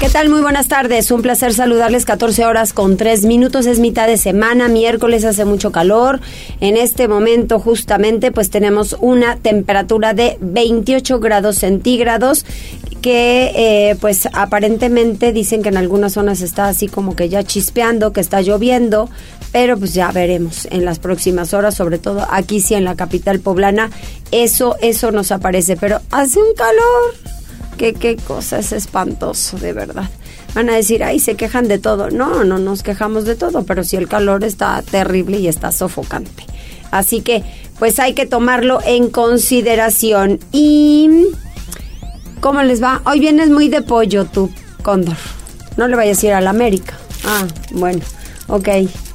¿Qué tal? Muy buenas tardes. Un placer saludarles. 14 horas con 3 minutos. Es mitad de semana. Miércoles hace mucho calor. En este momento justamente pues tenemos una temperatura de 28 grados centígrados que eh, pues aparentemente dicen que en algunas zonas está así como que ya chispeando, que está lloviendo, pero pues ya veremos en las próximas horas, sobre todo aquí sí en la capital poblana, eso, eso nos aparece, pero hace un calor que qué cosa es espantoso, de verdad. Van a decir, ay, se quejan de todo. No, no nos quejamos de todo, pero si el calor está terrible y está sofocante. Así que, pues hay que tomarlo en consideración. Y, ¿cómo les va? Hoy vienes muy de pollo, tú, Cóndor. No le vayas a ir a la América. Ah, bueno, ok.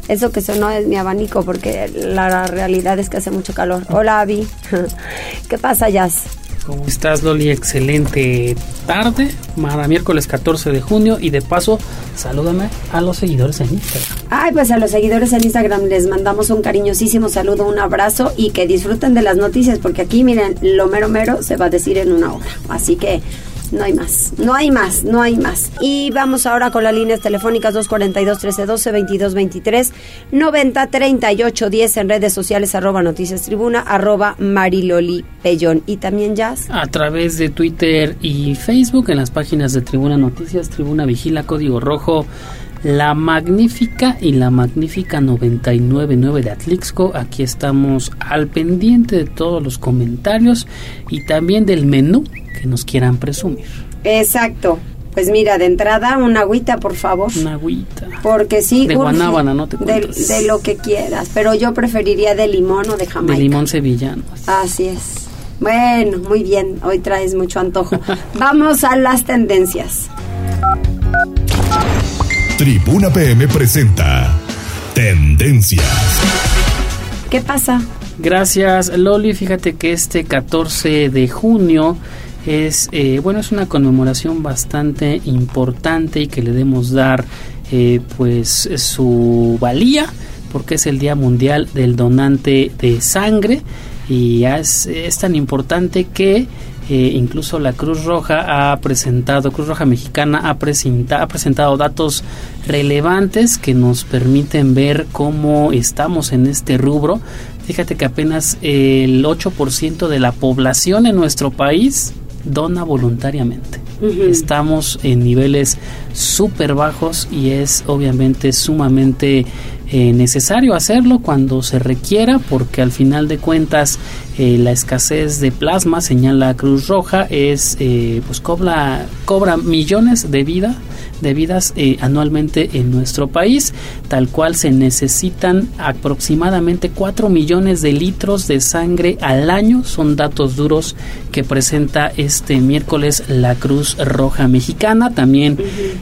Eso que sonó es mi abanico porque la realidad es que hace mucho calor. Hola, Avi. ¿Qué pasa, Jazz? ¿Cómo estás, Loli? Excelente tarde, para miércoles 14 de junio. Y de paso, salúdame a los seguidores en Instagram. Ay, pues a los seguidores en Instagram les mandamos un cariñosísimo saludo, un abrazo y que disfruten de las noticias, porque aquí, miren, lo mero mero se va a decir en una hora. Así que no hay más, no hay más, no hay más. Y vamos ahora con las líneas telefónicas 242-1312, 2223-903810 en redes sociales, arroba noticias tribuna, arroba mariloli pellón. Y también jazz. A través de Twitter y Facebook, en las páginas de Tribuna Noticias, Tribuna Vigila, Código Rojo. La Magnífica y la Magnífica 999 de Atlixco. Aquí estamos al pendiente de todos los comentarios y también del menú que nos quieran presumir. Exacto. Pues mira, de entrada, una agüita, por favor. Una agüita. Porque sí. De guanábana, no te de, de, lo que quieras. Pero yo preferiría de limón o de jamaica. De limón sevillano. Así es. Bueno, muy bien. Hoy traes mucho antojo. Vamos a las tendencias. Tribuna PM presenta Tendencias. ¿Qué pasa? Gracias, Loli. Fíjate que este 14 de junio es eh, bueno es una conmemoración bastante importante y que le debemos dar eh, pues su valía porque es el día mundial del donante de sangre y es, es tan importante que eh, incluso la Cruz Roja ha presentado, Cruz Roja Mexicana ha, ha presentado datos relevantes que nos permiten ver cómo estamos en este rubro. Fíjate que apenas el 8% de la población en nuestro país dona voluntariamente. Estamos en niveles súper bajos y es obviamente sumamente eh, necesario hacerlo cuando se requiera porque al final de cuentas eh, la escasez de plasma señala Cruz Roja es eh, pues cobra cobra millones de vida de vidas anualmente en nuestro país tal cual se necesitan aproximadamente 4 millones de litros de sangre al año. Son datos duros que presenta este miércoles la Cruz Roja Mexicana. También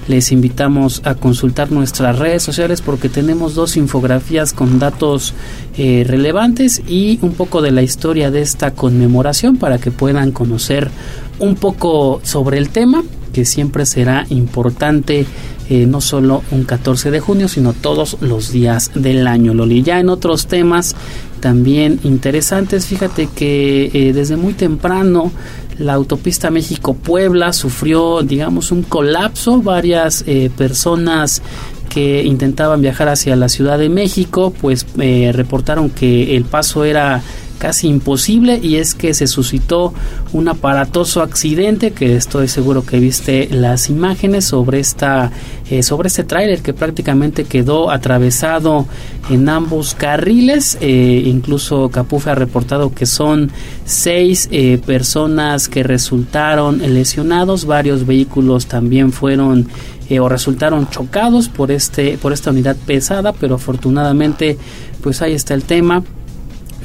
les invitamos a consultar nuestras redes sociales porque tenemos dos infografías con datos eh, relevantes y un poco de la historia de esta conmemoración para que puedan conocer un poco sobre el tema que siempre será importante eh, no solo un 14 de junio, sino todos los días del año, Loli. Ya en otros temas también interesantes, fíjate que eh, desde muy temprano la autopista México-Puebla sufrió, digamos, un colapso, varias personas que intentaban viajar hacia la Ciudad de México, pues eh, reportaron que el paso era casi imposible y es que se suscitó un aparatoso accidente que estoy seguro que viste las imágenes sobre esta eh, sobre este tráiler que prácticamente quedó atravesado en ambos carriles. Eh, incluso Capufe ha reportado que son seis personas que resultaron lesionados. Varios vehículos también fueron o resultaron chocados por este por esta unidad pesada pero afortunadamente pues ahí está el tema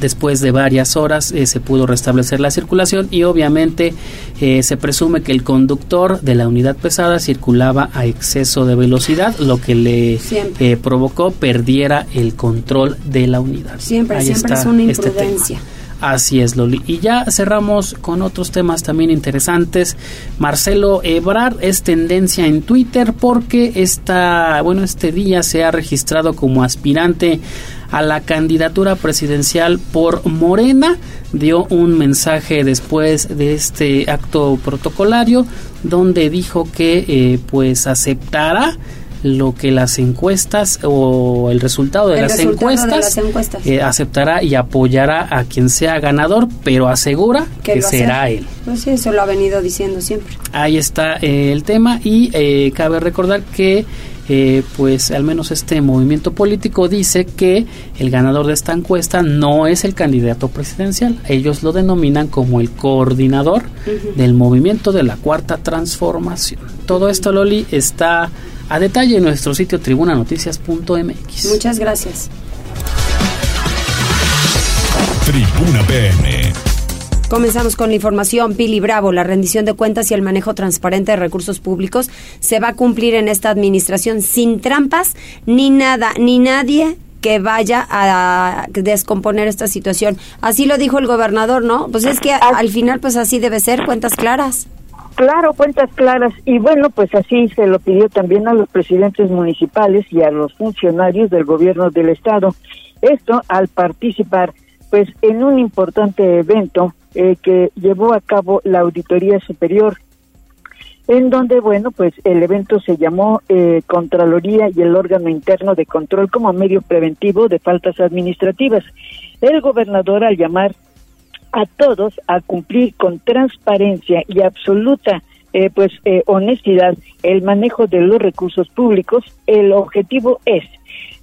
Después de varias horas eh, se pudo restablecer la circulación y obviamente eh, se presume que el conductor de la unidad pesada circulaba a exceso de velocidad, lo que le eh, provocó perdiera el control de la unidad. Siempre, siempre es una este imprudencia. Así es, Loli. Y ya cerramos con otros temas también interesantes. Marcelo Ebrard es tendencia en Twitter porque esta, bueno, este día se ha registrado como aspirante a la candidatura presidencial por Morena. Dio un mensaje después de este acto protocolario donde dijo que eh, pues aceptará lo que las encuestas o el resultado de, las, encuestas, eh, aceptará y apoyará a quien sea ganador, pero asegura que será él. Pues sí, eso lo ha venido diciendo siempre. Ahí está eh, el tema y eh, cabe recordar que pues al menos este movimiento político dice que el ganador de esta encuesta no es el candidato presidencial. Ellos lo denominan como el coordinador del movimiento de la cuarta transformación. Todo esto, Loli, está a detalle en nuestro sitio tribunanoticias.mx. Muchas gracias. Tribuna PM. Comenzamos con la información. Pili Bravo, la rendición de cuentas y el manejo transparente de recursos públicos se va a cumplir en esta administración sin trampas ni nada, ni nadie que vaya a descomponer esta situación. Así lo dijo el gobernador, ¿no? Pues es que al final pues así debe ser, cuentas claras. Claro, cuentas claras. Y bueno, pues así se lo pidió también a los presidentes municipales y a los funcionarios del gobierno del estado. Esto al participar pues en un importante evento eh, que llevó a cabo la Auditoría Superior, en donde, bueno, pues el evento se llamó eh, Contraloría y el órgano interno de control como medio preventivo de faltas administrativas. El gobernador, al llamar a todos a cumplir con transparencia y absoluta eh, pues eh, honestidad el manejo de los recursos públicos. El objetivo es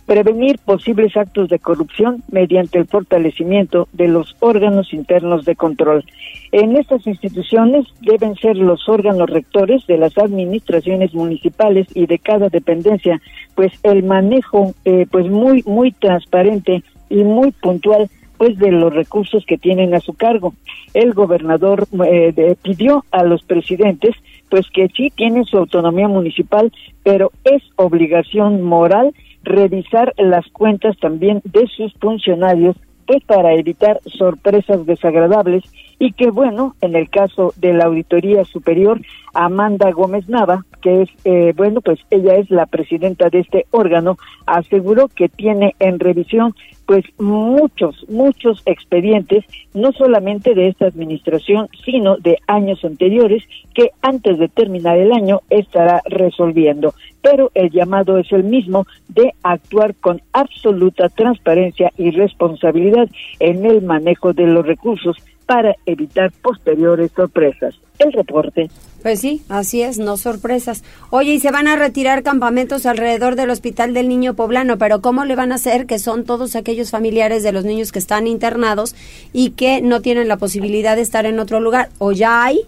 prevenir posibles actos de corrupción mediante el fortalecimiento de los órganos internos de control. En estas instituciones deben ser los órganos rectores de las administraciones municipales y de cada dependencia, pues el manejo eh, pues muy muy transparente y muy puntual pues de los recursos que tienen a su cargo. El gobernador eh, pidió a los presidentes pues que sí tienen su autonomía municipal, pero es obligación moral revisar las cuentas también de sus funcionarios pues para evitar sorpresas desagradables y que bueno, en el caso de la Auditoría Superior, Amanda Gómez Nava, que es, eh, bueno, pues ella es la presidenta de este órgano, aseguró que tiene en revisión pues muchos, muchos expedientes, no solamente de esta administración, sino de años anteriores, que antes de terminar el año estará resolviendo. Pero el llamado es el mismo de actuar con absoluta transparencia y responsabilidad en el manejo de los recursos para evitar posteriores sorpresas. El reporte. Pues sí, así es, no sorpresas. Oye, y se van a retirar campamentos alrededor del Hospital del Niño Poblano, pero ¿cómo le van a hacer que son todos aquellos familiares de los niños que están internados y que no tienen la posibilidad de estar en otro lugar? ¿O ya hay?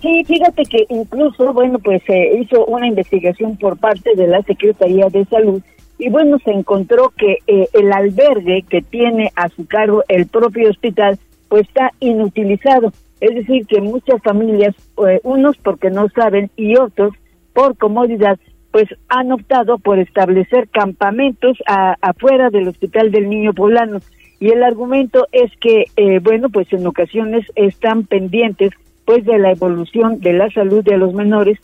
Sí, fíjate que incluso, bueno, pues se hizo una investigación por parte de la Secretaría de Salud y bueno, se encontró que eh, el albergue que tiene a su cargo el propio hospital pues está inutilizado. Es decir, que muchas familias, eh, unos porque no saben y otros por comodidad, pues han optado por establecer campamentos afuera del Hospital del Niño Poblano. Y el argumento es que, eh, bueno, pues en ocasiones están pendientes pues de la evolución de la salud de los menores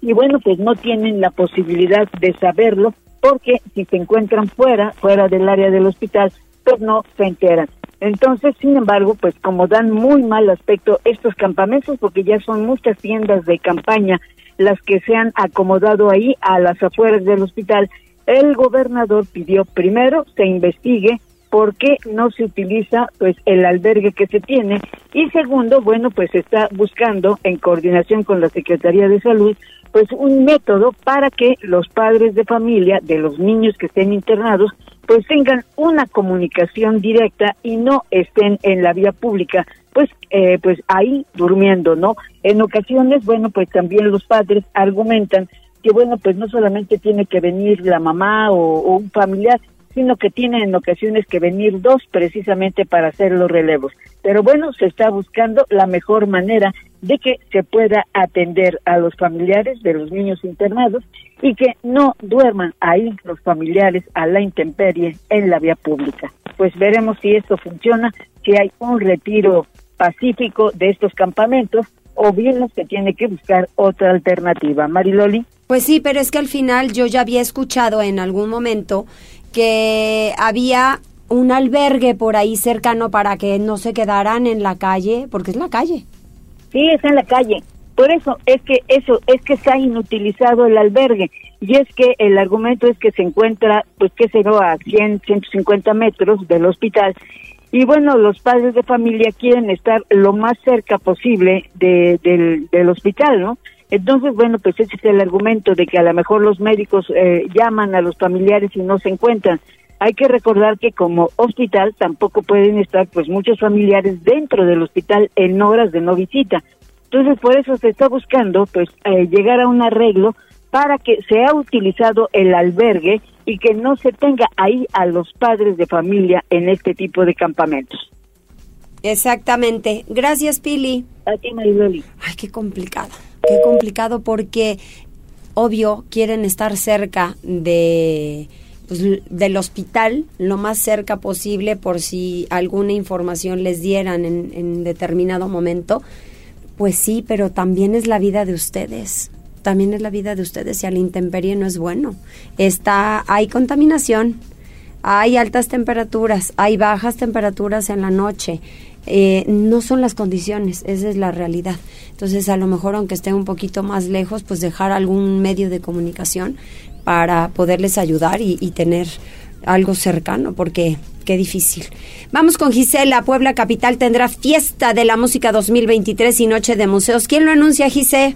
y bueno, pues no tienen la posibilidad de saberlo porque si se encuentran fuera, fuera del área del hospital, pues no se enteran. Entonces, sin embargo, pues como dan muy mal aspecto estos campamentos, porque ya son muchas tiendas de campaña las que se han acomodado ahí a las afueras del hospital, el gobernador pidió primero se investigue por qué no se utiliza pues el albergue que se tiene y segundo, bueno, pues está buscando en coordinación con la Secretaría de Salud pues un método para que los padres de familia de los niños que estén internados pues tengan una comunicación directa y no estén en la vía pública, pues, eh, pues ahí durmiendo, ¿no? En ocasiones, bueno, pues también los padres argumentan que, bueno, pues no solamente tiene que venir la mamá o, un familiar, sino que tienen en ocasiones que venir dos precisamente para hacer los relevos. Pero bueno, se está buscando la mejor manera de que se pueda atender a los familiares de los niños internados y que no duerman ahí los familiares a la intemperie en la vía pública. Pues veremos si esto funciona, si hay un retiro pacífico de estos campamentos o bien se tiene que buscar otra alternativa. Mariloli. Pues sí, pero es que al final yo ya había escuchado en algún momento que había un albergue por ahí cercano para que no se quedaran en la calle, porque es la calle. Sí, es en la calle. Por eso es que eso es que está inutilizado el albergue y es que el argumento es que se encuentra pues qué sé yo a 100 150 metros del hospital y bueno los padres de familia quieren estar lo más cerca posible de, del, del hospital, ¿no? Entonces, bueno, pues ese es el argumento de que a lo mejor los médicos eh, llaman a los familiares y no se encuentran. Hay que recordar que como hospital tampoco pueden estar pues muchos familiares dentro del hospital en horas de no visita. Entonces, por eso se está buscando pues eh, llegar a un arreglo para que sea utilizado el albergue y que no se tenga ahí a los padres de familia en este tipo de campamentos. Exactamente. Gracias, Pili. A ti, Mariloli. Ay, qué complicado. Qué complicado porque, obvio, quieren estar cerca de pues, del hospital, lo más cerca posible por si alguna información les dieran en, en determinado momento. Pues sí, pero también es la vida de ustedes también es la vida de ustedes y a la intemperie no es bueno. Está, hay contaminación, hay altas temperaturas, hay bajas temperaturas en la noche. Eh, no son las condiciones, esa es la realidad. Entonces, a lo mejor, aunque esté un poquito más lejos, pues dejar algún medio de comunicación para poderles ayudar y, y tener algo cercano, porque qué difícil. Vamos con Gisela. Puebla Capital tendrá fiesta de la música 2023 y noche de museos. ¿Quién lo anuncia, Gisela?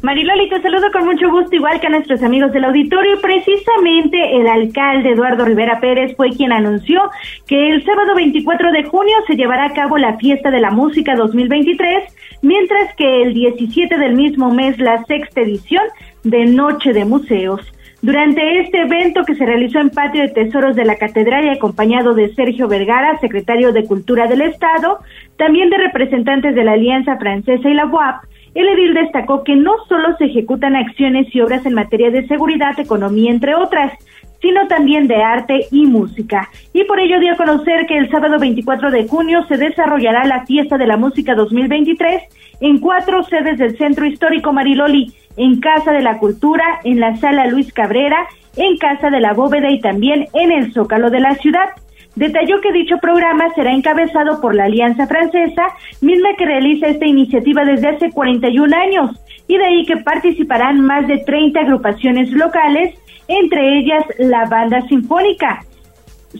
Mariloli, te saludo con mucho gusto, igual que a nuestros amigos del auditorio. Precisamente el alcalde Eduardo Rivera Pérez fue quien anunció que el sábado 24 de junio se llevará a cabo la Fiesta de la Música 2023, mientras que el 17 del mismo mes la sexta edición de Noche de Museos. Durante este evento que se realizó en Patio de Tesoros de la Catedral y acompañado de Sergio Vergara, secretario de Cultura del Estado, también de representantes de la Alianza Francesa y la UAP, el edil destacó que no solo se ejecutan acciones y obras en materia de seguridad, economía, entre otras, sino también de arte y música. Y por ello dio a conocer que el sábado 24 de junio se desarrollará la Fiesta de la Música 2023 en cuatro sedes del Centro Histórico Mariloli, en Casa de la Cultura, en la Sala Luis Cabrera, en Casa de la Bóveda y también en el Zócalo de la ciudad. Detalló que dicho programa será encabezado por la Alianza Francesa, misma que realiza esta iniciativa desde hace 41 años, y de ahí que participarán más de 30 agrupaciones locales, entre ellas la Banda Sinfónica.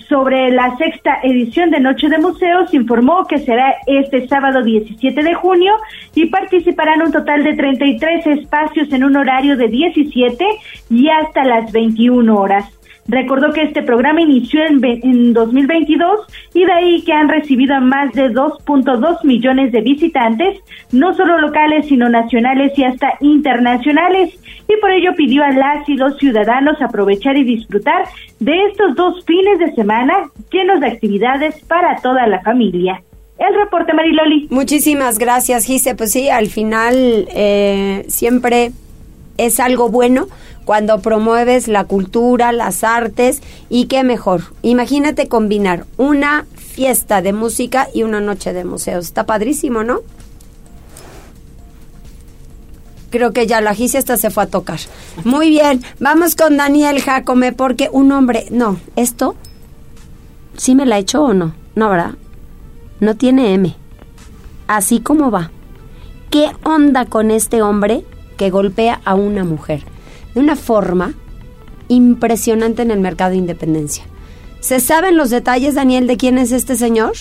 Sobre la sexta edición de Noche de Museos, informó que será este sábado 17 de junio y participarán un total de 33 espacios en un horario de 17 y hasta las 21 horas. Recordó que este programa inició en, en 2022 y de ahí que han recibido a más de 2.2 millones de visitantes, no solo locales, sino nacionales y hasta internacionales. Y por ello pidió a las y los ciudadanos aprovechar y disfrutar de estos dos fines de semana llenos de actividades para toda la familia. El reporte, Mariloli. Muchísimas gracias, Gise. Pues sí, al final eh, siempre es algo bueno cuando promueves la cultura, las artes y qué mejor. Imagínate combinar una fiesta de música y una noche de museos. Está padrísimo, ¿no? Creo que ya la Gicia hasta se fue a tocar. Muy bien, vamos con Daniel Jacome porque un hombre, no, esto sí me la hecho o no, no, ¿verdad? No tiene M. Así como va. ¿Qué onda con este hombre que golpea a una mujer? Una forma impresionante en el mercado de independencia. ¿Se saben los detalles, Daniel, de quién es este señor?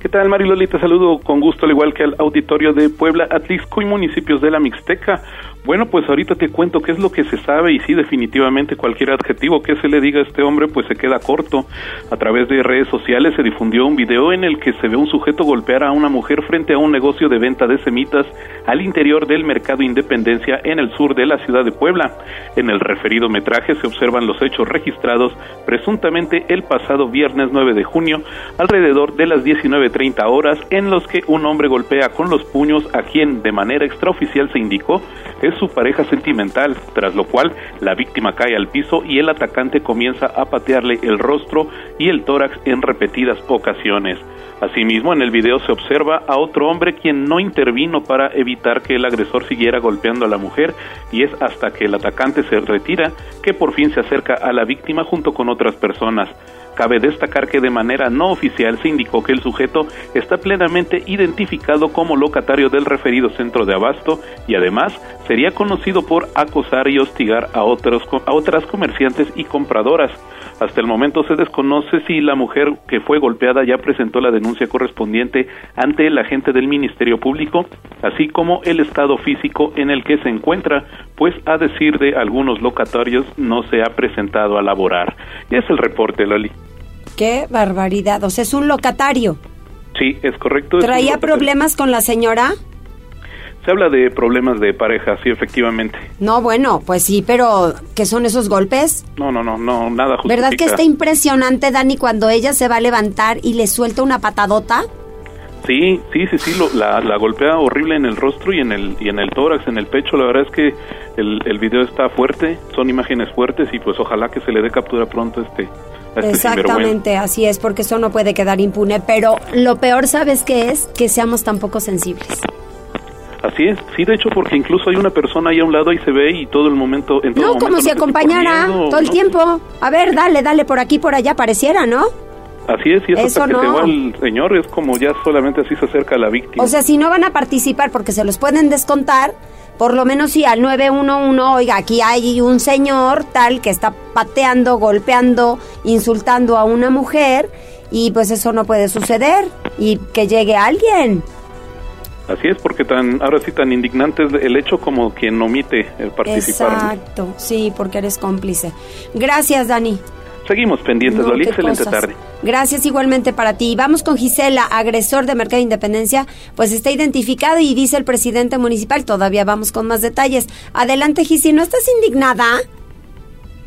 ¿Qué tal, Mariloli? Te saludo con gusto, al igual que al auditorio de Puebla, Atlisco y municipios de la Mixteca. Bueno, pues ahorita te cuento qué es lo que se sabe y sí, definitivamente cualquier adjetivo que se le diga a este hombre pues se queda corto. A través de redes sociales se difundió un video en el que se ve un sujeto golpear a una mujer frente a un negocio de venta de semitas al interior del Mercado Independencia en el sur de la ciudad de Puebla. En el referido metraje se observan los hechos registrados presuntamente el pasado viernes 9 de junio alrededor de las 19.30 horas en los que un hombre golpea con los puños a quien de manera extraoficial se indicó es su pareja sentimental, tras lo cual la víctima cae al piso y el atacante comienza a patearle el rostro y el tórax en repetidas ocasiones. Asimismo, en el video se observa a otro hombre quien no intervino para evitar que el agresor siguiera golpeando a la mujer y es hasta que el atacante se retira que por fin se acerca a la víctima junto con otras personas. Cabe destacar que de manera no oficial se indicó que el sujeto está plenamente identificado como locatario del referido centro de abasto y además sería conocido por acosar y hostigar a, otros, a otras comerciantes y compradoras. Hasta el momento se desconoce si la mujer que fue golpeada ya presentó la denuncia correspondiente ante el agente del Ministerio Público, así como el estado físico en el que se encuentra, pues a decir de algunos locatarios no se ha presentado a laborar. Es el reporte, Lali. Qué barbaridad. O sea, es un locatario. Sí, es correcto. ¿Traía problemas con la señora? Se habla de problemas de pareja, sí, efectivamente. No, bueno, pues sí, pero ¿qué son esos golpes? No, no, no, no, nada justifica. ¿Verdad que está impresionante, Dani, cuando ella se va a levantar y le suelta una patadota? Sí, sí, sí, sí, lo, la, la, golpea horrible en el rostro y en el y en el tórax, en el pecho. La verdad es que el, el video está fuerte, son imágenes fuertes y pues ojalá que se le dé captura pronto este este Exactamente, así es, porque eso no puede quedar impune. Pero lo peor, ¿sabes qué es? Que seamos tan poco sensibles. Así es, sí, de hecho, porque incluso hay una persona ahí a un lado y se ve y todo el momento... En todo no, momento como si acompañara todo el tiempo. A ver, dale, dale, por aquí, por allá, pareciera, ¿no? Así es, y eso, hasta que no. se va el señor, es como ya solamente así se acerca a la víctima. O sea, si no van a participar porque se los pueden descontar, por lo menos si al 911, oiga, aquí hay un señor tal que está pateando, golpeando, insultando a una mujer y pues eso no puede suceder y que llegue alguien. Así es, porque tan ahora sí tan indignante es el hecho como quien omite el participar. Exacto, sí, porque eres cómplice. Gracias, Dani. Seguimos pendientes, no, Excelente tarde. Gracias igualmente para ti. Vamos con Gisela, agresor de Mercado de Independencia, pues está identificado y dice el presidente municipal, todavía vamos con más detalles. Adelante, Gisi, ¿no estás indignada?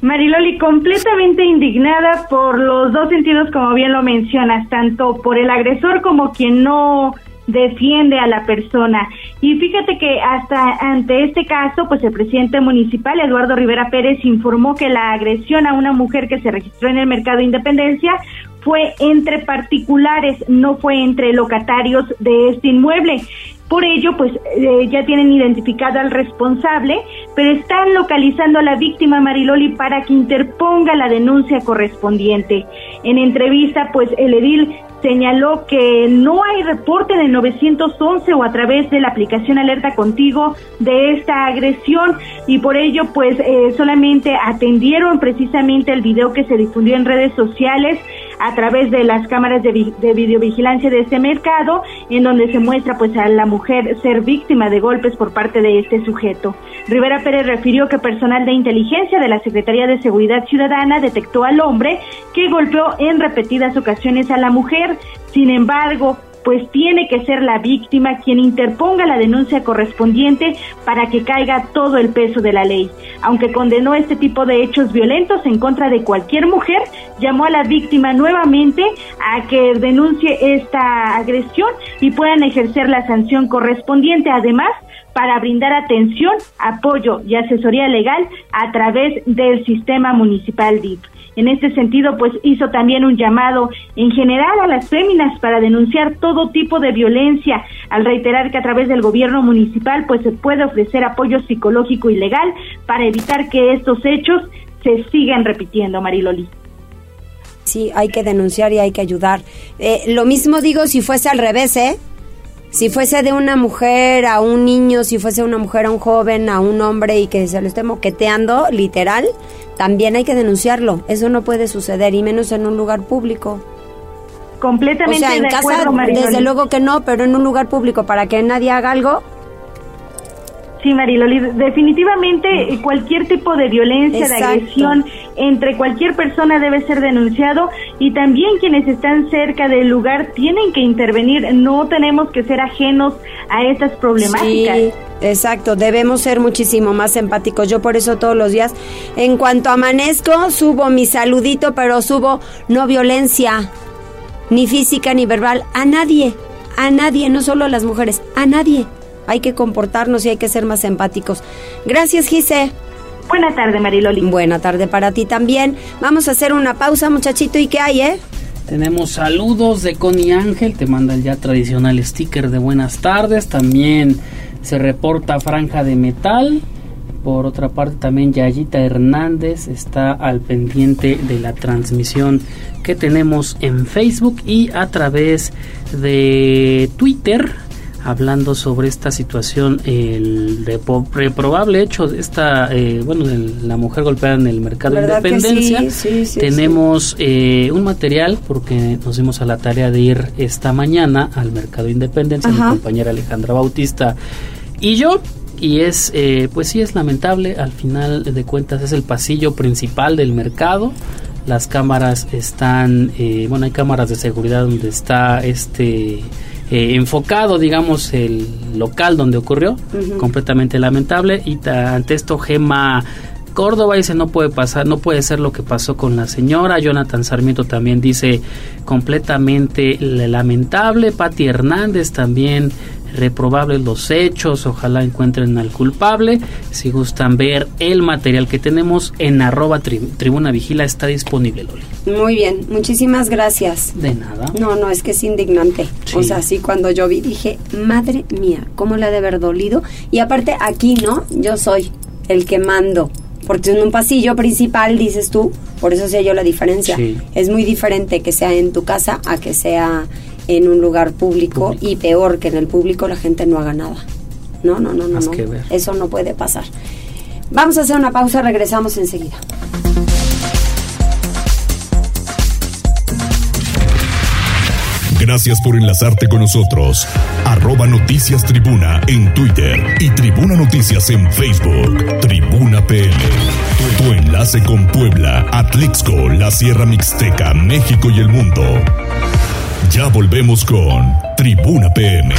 Mariloli, completamente indignada por los dos sentidos, como bien lo mencionas, tanto por el agresor como quien no defiende a la persona. Y fíjate que hasta ante este caso, pues el presidente municipal, Eduardo Rivera Pérez, informó que la agresión a una mujer que se registró en el mercado de Independencia fue entre particulares, no fue entre locatarios de este inmueble. Por ello, pues eh, ya tienen identificado al responsable, pero están localizando a la víctima Mariloli para que interponga la denuncia correspondiente. En entrevista, pues el edil señaló que no hay reporte de 911 o a través de la aplicación Alerta Contigo de esta agresión y por ello pues eh, solamente atendieron precisamente el video que se difundió en redes sociales a través de las cámaras de, de videovigilancia de este mercado, en donde se muestra pues a la mujer ser víctima de golpes por parte de este sujeto. Rivera Pérez refirió que personal de inteligencia de la Secretaría de Seguridad Ciudadana detectó al hombre que golpeó en repetidas ocasiones a la mujer. Sin embargo, pues tiene que ser la víctima quien interponga la denuncia correspondiente para que caiga todo el peso de la ley. Aunque condenó este tipo de hechos violentos en contra de cualquier mujer, llamó a la víctima nuevamente a que denuncie esta agresión y puedan ejercer la sanción correspondiente. Además, para brindar atención, apoyo y asesoría legal a través del sistema municipal DIP. En este sentido, pues hizo también un llamado en general a las féminas para denunciar todo tipo de violencia, al reiterar que a través del gobierno municipal pues se puede ofrecer apoyo psicológico y legal para evitar que estos hechos se sigan repitiendo, Mariloli. Sí, hay que denunciar y hay que ayudar. Eh, lo mismo digo si fuese al revés, ¿eh? Si fuese de una mujer a un niño, si fuese una mujer a un joven, a un hombre y que se lo esté moqueteando, literal, también hay que denunciarlo. Eso no puede suceder y menos en un lugar público. Completamente o sea, en casa, desde luego que no, pero en un lugar público para que nadie haga algo. Sí, Mariloli, definitivamente cualquier tipo de violencia, de agresión entre cualquier persona debe ser denunciado y también quienes están cerca del lugar tienen que intervenir. No tenemos que ser ajenos a estas problemáticas. Sí, exacto, debemos ser muchísimo más empáticos. Yo por eso todos los días, en cuanto amanezco, subo mi saludito, pero subo no violencia, ni física ni verbal, a nadie, a nadie, no solo a las mujeres, a nadie hay que comportarnos y hay que ser más empáticos. Gracias, Gise. Buena tarde, Mariloli. Buena tarde para ti también. Vamos a hacer una pausa, muchachito. ¿Y qué hay, eh? Tenemos saludos de Connie Ángel, te manda el ya tradicional sticker de buenas tardes. También se reporta Franja de Metal. Por otra parte, también Yayita Hernández está al pendiente de la transmisión que tenemos en Facebook y a través de Twitter hablando sobre esta situación, el reprobable hecho de esta, eh, bueno, de la mujer golpeada en el mercado de independencia. Tenemos eh, un material, porque nos dimos a la tarea de ir esta mañana al mercado de independencia, mi compañera Alejandra Bautista y yo. Y es, eh, pues sí, es lamentable, al final de cuentas es el pasillo principal del mercado las cámaras están, bueno, hay cámaras de seguridad donde está este eh, enfocado, digamos, el local donde ocurrió, completamente lamentable. Y ante esto, Gema Córdoba dice no puede pasar, no puede ser lo que pasó con la señora. Jonathan Sarmiento también dice completamente lamentable. Patti Hernández también reprobables los hechos, ojalá encuentren al culpable. Si gustan ver el material que tenemos en arroba tribuna vigila está disponible, Loli. Muy bien, muchísimas gracias. De nada. No, no, es que es indignante. O sea, sí, cuando yo vi dije, madre mía, ¿cómo le ha de haber dolido? Y aparte aquí, ¿no? Yo soy el que mando. Porque en un pasillo principal, dices tú, por eso sé yo la diferencia. Es muy diferente que sea en tu casa a que sea en un lugar público, y peor que en el público la gente no haga nada. No, no, no, no, no. Eso no puede pasar. Vamos a hacer una pausa, regresamos enseguida. Gracias por enlazarte con nosotros. Arroba Noticias Tribuna en Twitter y Tribuna Noticias en Facebook. Tribuna. Tu, tu enlace con Puebla, Atlixco, la Sierra Mixteca, México y el mundo. Ya volvemos con Tribuna PM.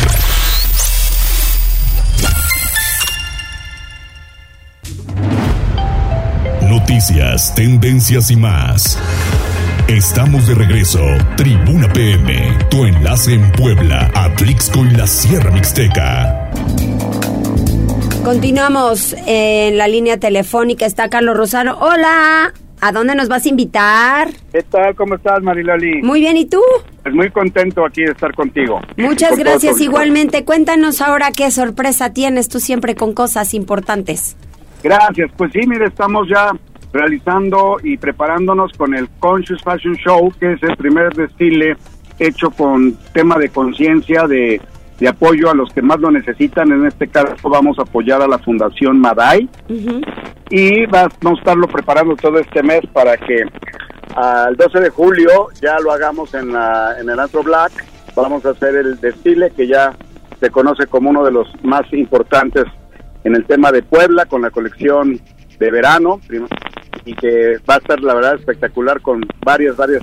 Noticias, tendencias y más. Estamos de regreso. Tribuna PM, tu enlace en Puebla, Atlixco y la Sierra Mixteca. Continuamos en la línea telefónica. Está Carlos Rosano. Hola. ¿A dónde nos vas a invitar? ¿Qué tal? ¿Cómo estás, Mariloli? Muy bien, ¿y tú? Pues muy contento aquí de estar contigo. Muchas gracias igualmente. Cuéntanos ahora qué sorpresa tienes tú siempre con cosas importantes. Gracias. Pues sí, mire, estamos ya realizando y preparándonos con el Conscious Fashion Show, que es el primer desfile hecho con tema de conciencia, de de apoyo a los que más lo necesitan. En este caso vamos a apoyar a la Fundación Madai y vamos a estarlo preparando todo este mes para que al 12 de julio ya lo hagamos en, la, en el Antro Black. Vamos a hacer el desfile que ya se conoce como uno de los más importantes en el tema de Puebla con la colección de verano y que va a estar la verdad espectacular con varias, varias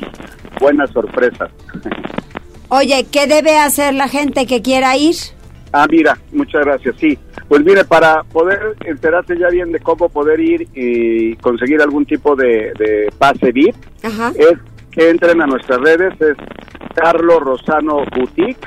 buenas sorpresas. Oye, ¿qué debe hacer la gente que quiera ir? Ah, mira, muchas gracias. Sí, pues mire, para poder enterarse ya bien de cómo poder ir y conseguir algún tipo de, pase VIP, es que entren a nuestras redes, es Carlos Rosano Boutique,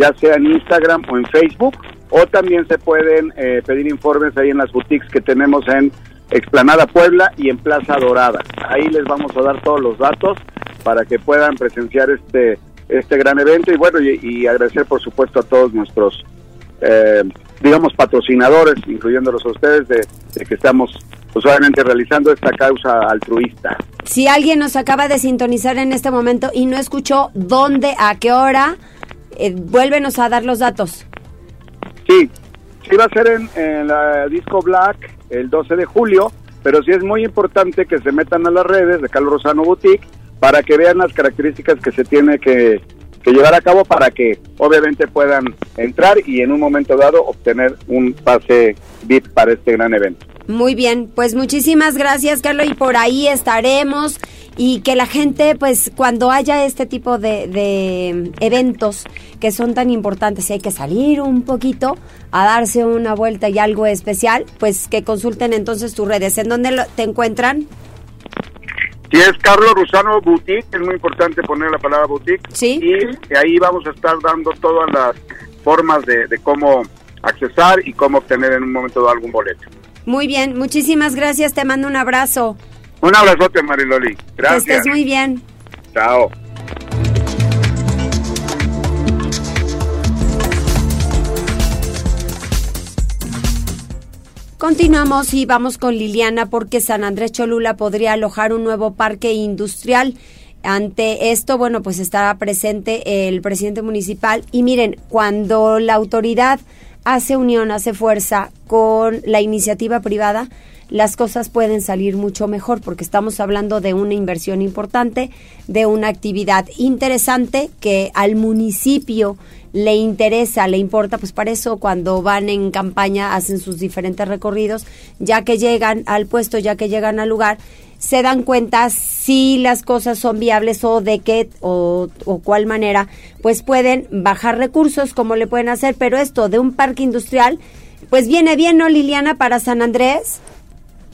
ya sea en Instagram o en Facebook, o también se pueden eh, pedir informes ahí en las boutiques que tenemos en Explanada Puebla y en Plaza Dorada. Ahí les vamos a dar todos los datos para que puedan presenciar este este gran evento y bueno, y, agradecer por supuesto a todos nuestros, eh, digamos, patrocinadores, incluyéndolos a ustedes, de, que estamos pues obviamente realizando esta causa altruista. Si alguien nos acaba de sintonizar en este momento y no escuchó dónde, a qué hora, eh, vuélvenos a dar los datos. Sí, sí va a ser en, en la Disco Black el 12 de julio, pero sí es muy importante que se metan a las redes de Carlos Rosano Boutique para que vean las características que se tiene que, llevar a cabo para que obviamente puedan entrar y en un momento dado obtener un pase VIP para este gran evento. Muy bien, pues muchísimas gracias, Carlos, y por ahí estaremos y que la gente, pues cuando haya este tipo de, de eventos que son tan importantes y hay que salir un poquito a darse una vuelta y algo especial, pues que consulten entonces tus redes. ¿En dónde te encuentran? Sí, es Carlos Rusano Boutique, es muy importante poner la palabra boutique. Sí. Y ahí vamos a estar dando todas las formas de, de cómo accesar y cómo obtener en un momento dado algún boleto. Muy bien, muchísimas gracias, te mando un abrazo. Un abrazote, Mariloli. Gracias. Que estés muy bien. Chao. Continuamos y vamos con Liliana porque San Andrés Cholula podría alojar un nuevo parque industrial. Ante esto, bueno, pues estará presente el presidente municipal y miren, cuando la autoridad hace unión, hace fuerza con la iniciativa privada, las cosas pueden salir mucho mejor porque estamos hablando de una inversión importante, de una actividad interesante que al municipio le interesa, le importa, pues para eso cuando van en campaña hacen sus diferentes recorridos, ya que llegan al puesto, ya que llegan al lugar, se dan cuenta si las cosas son viables o de qué o, o cuál manera, pues pueden bajar recursos, como le pueden hacer, pero esto de un parque industrial, pues viene bien, ¿no, Liliana, para San Andrés?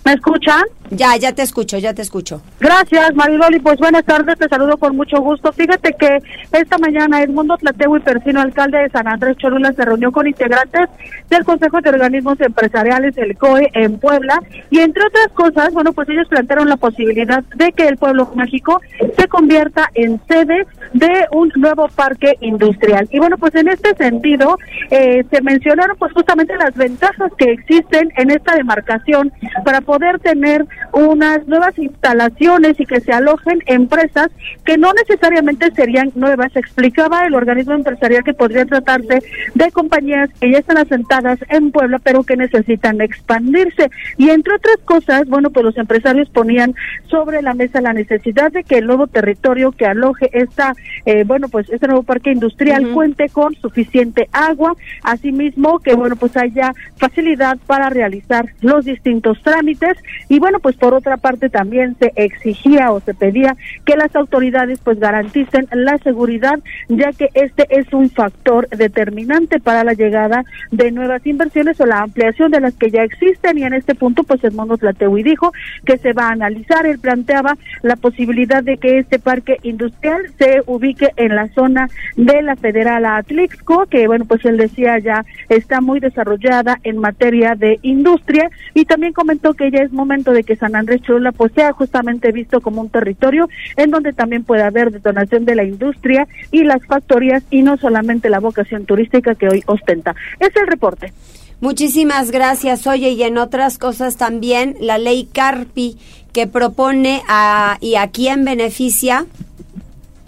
¿Me escuchan? Ya, ya te escucho, ya te escucho. Gracias, Mariloli. Pues buenas tardes, te saludo con mucho gusto. Fíjate que esta mañana Edmundo Tlateu y Persino, alcalde de San Andrés Cholula, se reunió con integrantes del Consejo de Organismos Empresariales, el COE, en Puebla. Y entre otras cosas, bueno, pues ellos plantearon la posibilidad de que el pueblo mágico se convierta en sede de un nuevo parque industrial. Y bueno, pues en este sentido, eh, se mencionaron pues justamente las ventajas que existen en esta demarcación para poder tener unas nuevas instalaciones y que se alojen empresas que no necesariamente serían nuevas. Explicaba el organismo empresarial que podría tratarse de compañías que ya están asentadas en Puebla, pero que necesitan expandirse. Y entre otras cosas, bueno, pues los empresarios ponían sobre la mesa la necesidad de que el nuevo territorio que aloje esta, eh, bueno, pues este nuevo parque industrial cuente con suficiente agua, asimismo que, bueno, pues haya facilidad para realizar los distintos trámites y bueno, pues por otra parte también se exigía o se pedía que las autoridades pues garanticen la seguridad, ya que este es un factor determinante para la llegada de nuevas inversiones o la ampliación de las que ya existen. Y en este punto pues Edmundo Tlateui dijo que se va a analizar, él planteaba la posibilidad de que este parque industrial se ubique en la zona de la Federal Atlixco, que bueno, pues él decía ya está muy desarrollada en materia de industria. Y también comentó que ya es momento de que San Andrés Cholula pues sea justamente visto como un territorio en donde también puede haber detonación de la industria y las factorías y no solamente la vocación turística que hoy ostenta. Es el reporte. Muchísimas gracias. Oye, y en otras cosas también, la ley Carpi que propone a, y a quién beneficia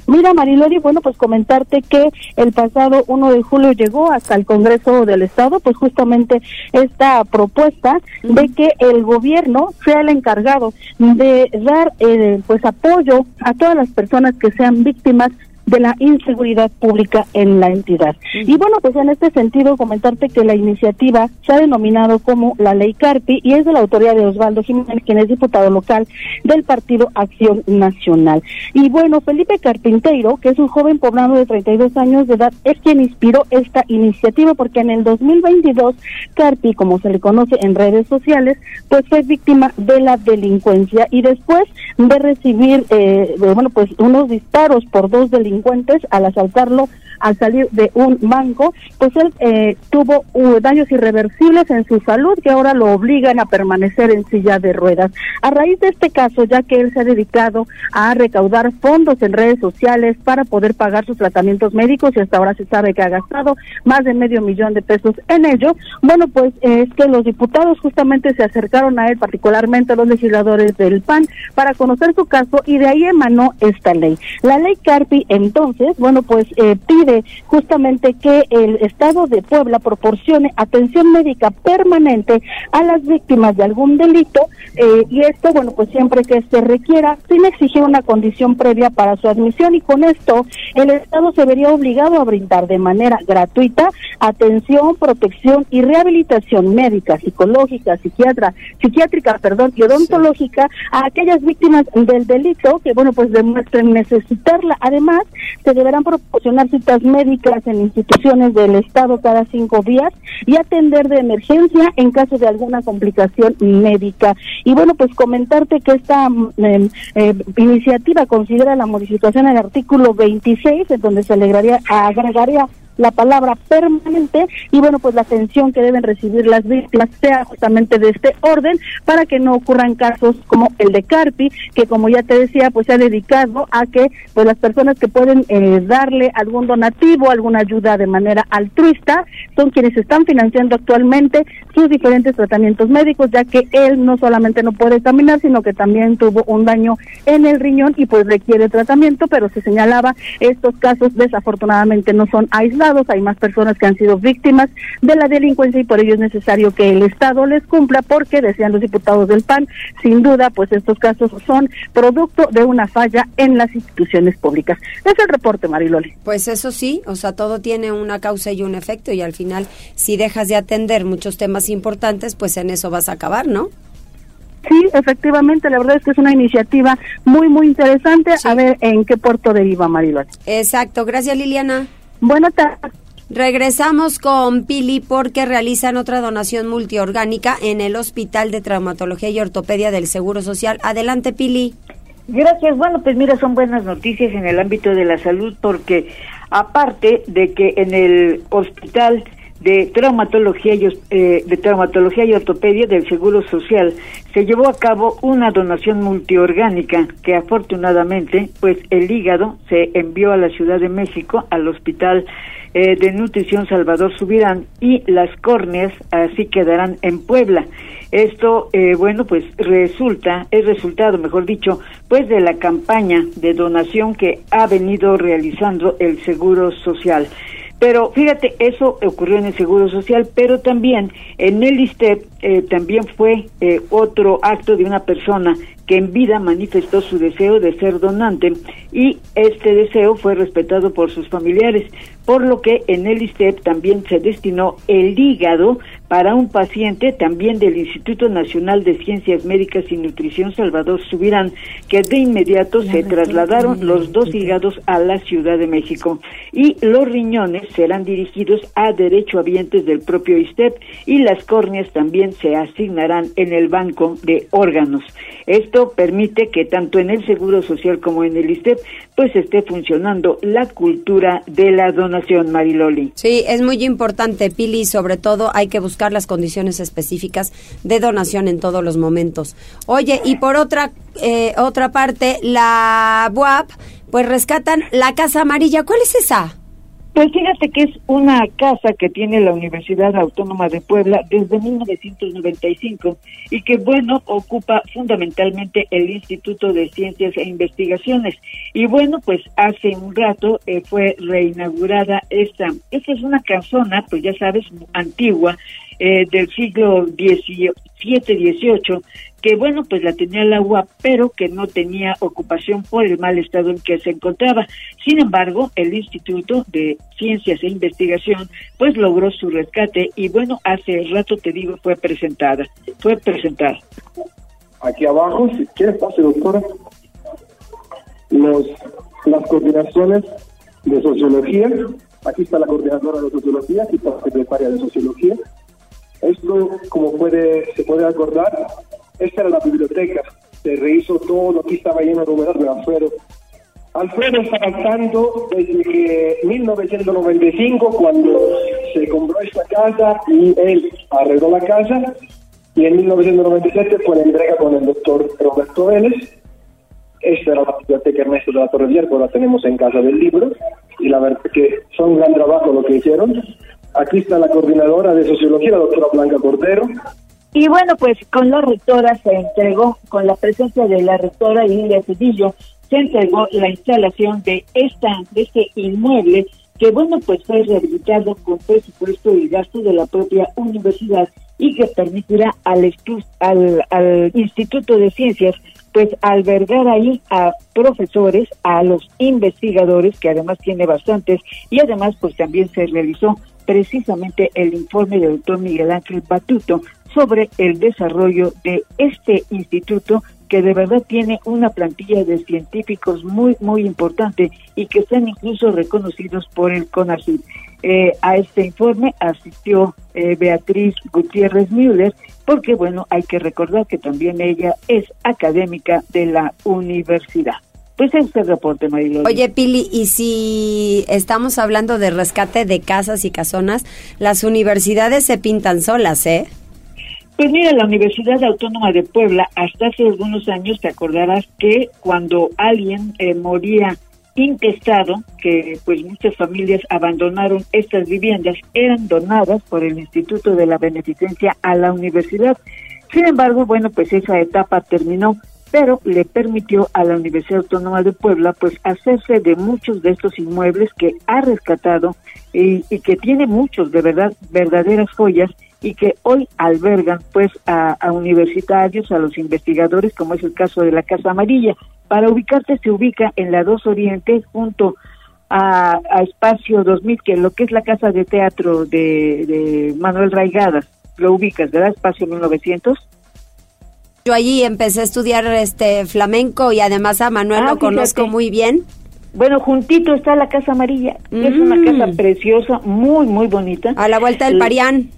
Mira, Marilori, bueno, pues comentarte que el pasado 1 de julio llegó hasta el Congreso del Estado, pues justamente esta propuesta de que el gobierno sea el encargado de dar eh, pues apoyo a todas las personas que sean víctimas de la inseguridad pública en la entidad. Y bueno, pues en este sentido comentarte que la iniciativa se ha denominado como la Ley Carpi y es de la autoría de Osvaldo Jiménez, quien es diputado local del Partido Acción Nacional. Y bueno, Felipe Carpinteiro, que es un joven poblano de 32 años de edad, es quien inspiró esta iniciativa porque en el 2022 Carpi, como se le conoce en redes sociales, pues fue víctima de la delincuencia y después de recibir, eh, bueno, pues unos disparos por dos delincuentes al asaltarlo al salir de un banco, pues él eh, tuvo uh, daños irreversibles en su salud que ahora lo obligan a permanecer en silla de ruedas. A raíz de este caso, ya que él se ha dedicado a recaudar fondos en redes sociales para poder pagar sus tratamientos médicos y hasta ahora se sabe que ha gastado más de medio millón de pesos en ello, bueno, pues es que los diputados justamente se acercaron a él, particularmente los legisladores del PAN, para conocer su caso y de ahí emanó esta ley. La ley Carpi entonces, bueno, pues eh, pide pide justamente que el Estado de Puebla proporcione atención médica permanente a las víctimas de algún delito eh, y esto, bueno, pues siempre que se requiera, sin exigir una condición previa para su admisión y con esto el Estado se vería obligado a brindar de manera gratuita atención, protección y rehabilitación médica, psicológica, psiquiatra, psiquiátrica, perdón, y odontológica a aquellas víctimas del delito que, bueno, pues demuestren necesitarla. Además, se deberán proporcionar citas médicas en instituciones del Estado cada cinco días y atender de emergencia en caso de alguna complicación médica. Y bueno, pues comentarte que esta em, eh, iniciativa considera la modificación al artículo 26, en donde se alegraría, agregaría la palabra permanente y bueno pues la atención que deben recibir las víctimas sea justamente de este orden para que no ocurran casos como el de Carpi que como ya te decía pues se ha dedicado a que pues las personas que pueden eh, darle algún donativo alguna ayuda de manera altruista son quienes están financiando actualmente sus diferentes tratamientos médicos ya que él no solamente no puede caminar sino que también tuvo un daño en el riñón y pues requiere tratamiento pero se señalaba estos casos desafortunadamente no son aislados hay más personas que han sido víctimas de la delincuencia y por ello es necesario que el Estado les cumpla porque, decían los diputados del PAN, sin duda, pues estos casos son producto de una falla en las instituciones públicas. Es el reporte, Mariloli. Pues eso sí, o sea, todo tiene una causa y un efecto y al final, si dejas de atender muchos temas importantes, pues en eso vas a acabar, ¿no? Sí, efectivamente, la verdad es que es una iniciativa muy, muy interesante. A ver en qué puerto deriva, Mariloli. Exacto, gracias Liliana. Buenas tardes. Regresamos con Pili porque realizan otra donación multiorgánica en el Hospital de Traumatología y Ortopedia del Seguro Social. Adelante, Pili. Gracias. Bueno, pues mira, son buenas noticias en el ámbito de la salud porque aparte de que en el hospital de traumatología y, eh, de traumatología y ortopedia del Seguro Social se llevó a cabo una donación multiorgánica que afortunadamente pues el hígado se envió a la Ciudad de México al Hospital eh, de Nutrición Salvador Subirán y las córneas así quedarán en Puebla. Esto, eh, bueno, pues resulta, es resultado, mejor dicho, pues de la campaña de donación que ha venido realizando el Seguro Social. Pero fíjate, eso ocurrió en el Seguro Social, pero también en el ISTEP eh, también fue eh, otro acto de una persona que en vida manifestó su deseo de ser donante y este deseo fue respetado por sus familiares, por lo que en el ISTEP también se destinó el hígado para un paciente también del Instituto Nacional de Ciencias Médicas y Nutrición Salvador Subirán, que de inmediato se trasladaron los dos hígados a la Ciudad de México. Y los riñones serán dirigidos a derechohabientes del propio ISTEP y las córneas también se asignarán en el banco de órganos. Esto permite que tanto en el Seguro Social como en el ISTEP pues esté funcionando la cultura de la donación, Sí, es muy importante, Pili, sobre todo hay que buscar las condiciones específicas de donación en todos los momentos. Oye, y por otra eh, otra parte, la BUAP, pues rescatan la Casa Amarilla. ¿Cuál es esa? Pues fíjate que es una casa que tiene la Universidad Autónoma de Puebla desde 1995 y que, bueno, ocupa fundamentalmente el Instituto de Ciencias e Investigaciones. Y bueno, pues hace un rato eh, fue reinaugurada esta. Esta es una casona, pues ya sabes, antigua, eh, del siglo XVII-XVIII, que bueno, pues la tenía el agua, pero que no tenía ocupación por el mal estado en que se encontraba. Sin embargo, el Instituto de Ciencias e Investigación, pues logró su rescate y bueno, hace rato te digo, fue presentada, fue presentada. Aquí abajo, si quieres, pase doctora, los, las coordinaciones de sociología, aquí está la coordinadora de sociología, aquí está la secretaria de sociología, esto, como puede, se puede acordar, esta era la biblioteca. Se rehizo todo, aquí estaba lleno de de Alfredo. Alfredo está cantando desde que 1995, cuando se compró esta casa y él arregló la casa, y en 1997 fue la entrega con el doctor Roberto Vélez. Esta era la biblioteca Ernesto de la Torre Vierco, la tenemos en Casa del Libro, y la verdad que son un gran trabajo lo que hicieron. Aquí está la coordinadora de sociología, la doctora Blanca Cordero. Y bueno, pues con la rectora se entregó, con la presencia de la rectora Lilia Cedillo, se entregó la instalación de esta, de este inmueble que bueno, pues fue rehabilitado con presupuesto y gasto de la propia universidad y que permitirá al, al, al Instituto de Ciencias pues albergar ahí a profesores, a los investigadores, que además tiene bastantes, y además pues también se realizó precisamente el informe del doctor Miguel Ángel Batuto sobre el desarrollo de este instituto que de verdad tiene una plantilla de científicos muy, muy importante y que están incluso reconocidos por el CONACYT. Eh, a este informe asistió eh, Beatriz Gutiérrez Müller, porque bueno, hay que recordar que también ella es académica de la universidad. Pues este reporte, Marilón. Oye, Pili, y si estamos hablando de rescate de casas y casonas, las universidades se pintan solas, ¿eh? Pues mira, la Universidad Autónoma de Puebla, hasta hace algunos años te acordarás que cuando alguien eh, moría intestado, que pues muchas familias abandonaron estas viviendas, eran donadas por el Instituto de la Beneficencia a la universidad. Sin embargo, bueno, pues esa etapa terminó, pero le permitió a la Universidad Autónoma de Puebla pues hacerse de muchos de estos inmuebles que ha rescatado y, y que tiene muchos de verdad verdaderas joyas y que hoy albergan pues a, universitarios, a los investigadores, como es el caso de la Casa Amarilla. Para ubicarte se ubica en la 2 Oriente junto a, Espacio 2000, que es lo que es la casa de teatro de, Manuel Raigadas. Lo ubicas, ¿verdad? Espacio 1900. Yo allí empecé a estudiar este flamenco y además a Manuel ah, lo conozco muy bien. Bueno, juntito está la Casa Amarilla, es una casa mm. preciosa, muy, muy bonita. A la vuelta del Parián.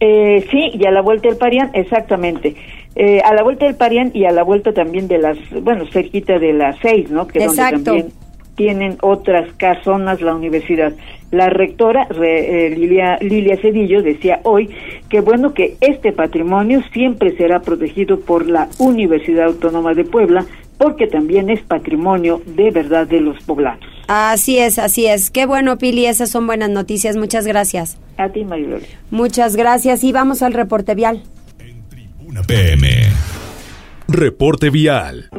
Eh, sí, y a la vuelta del Parián, exactamente. Eh, a la vuelta del Parián y a la vuelta también de las, bueno, cerquita de las seis, ¿no? Que Exacto. donde también tienen otras casonas la universidad. La rectora eh, Lilia, Lilia Cedillo decía hoy que bueno que este patrimonio siempre será protegido por la Universidad Autónoma de Puebla porque también es patrimonio de verdad de los poblanos. Así es, así es. Qué bueno, Pili, esas son buenas noticias. Muchas gracias. A ti, María Muchas gracias y vamos al reporte vial. En Tribuna PM. Reporte vial.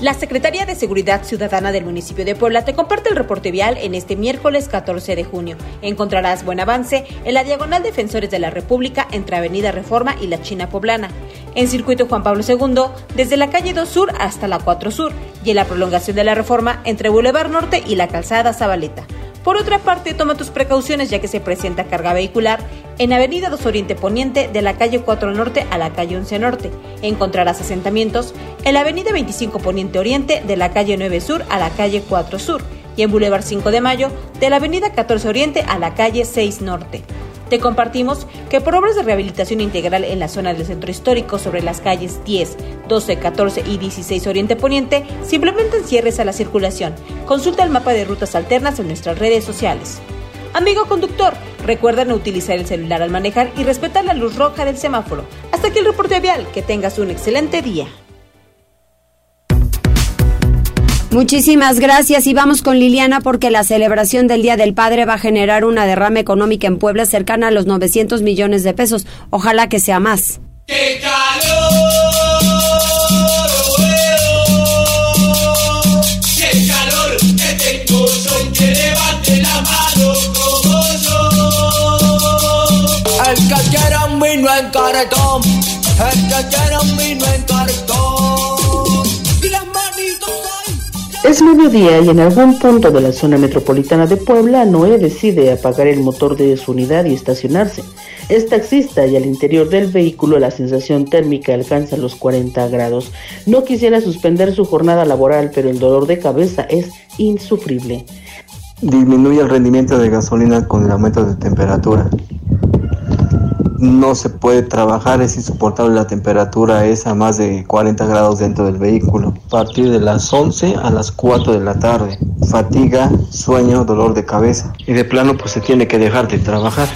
La Secretaría de Seguridad Ciudadana del municipio de Puebla te comparte el reporte vial en este miércoles 14 de junio. Encontrarás buen avance en la diagonal Defensores de la República entre Avenida Reforma y la China Poblana, en circuito Juan Pablo II desde la calle 2 Sur hasta la 4 Sur y en la prolongación de la Reforma entre Boulevard Norte y la Calzada Zabaleta. Por otra parte, toma tus precauciones ya que se presenta carga vehicular en Avenida 2 Oriente Poniente de la calle 4 Norte a la calle 11 Norte. Encontrarás asentamientos en Avenida 25 Poniente Oriente de la calle 9 Sur a la calle 4 Sur y en Boulevard 5 de Mayo de la Avenida 14 Oriente a la calle 6 Norte. Te compartimos que por obras de rehabilitación integral en la zona del centro histórico sobre las calles 10, 12, 14 y 16 Oriente Poniente, simplemente encierres a la circulación. Consulta el mapa de rutas alternas en nuestras redes sociales. Amigo conductor, recuerda no utilizar el celular al manejar y respetar la luz roja del semáforo. Hasta aquí el reporte vial. Que tengas un excelente día. Muchísimas gracias y vamos con Liliana porque la celebración del Día del Padre va a generar una derrama económica en Puebla cercana a los 900 millones de pesos. Ojalá que sea más. ¡Qué. El que quiera un vino en cartón, el que quiera un vino en Es mediodía y en algún punto de la zona metropolitana de Puebla, Noé decide apagar el motor de su unidad y estacionarse. Es taxista y al interior del vehículo la sensación térmica alcanza los 40 grados. No quisiera suspender su jornada laboral, pero el dolor de cabeza es insufrible. Disminuye el rendimiento de gasolina con el aumento de temperatura no se puede trabajar, es insoportable la temperatura es a más de 40 grados dentro del vehículo. Partir de las 11 a las 4 de la tarde, fatiga, sueño, dolor de cabeza y de plano pues se tiene que dejar de trabajar.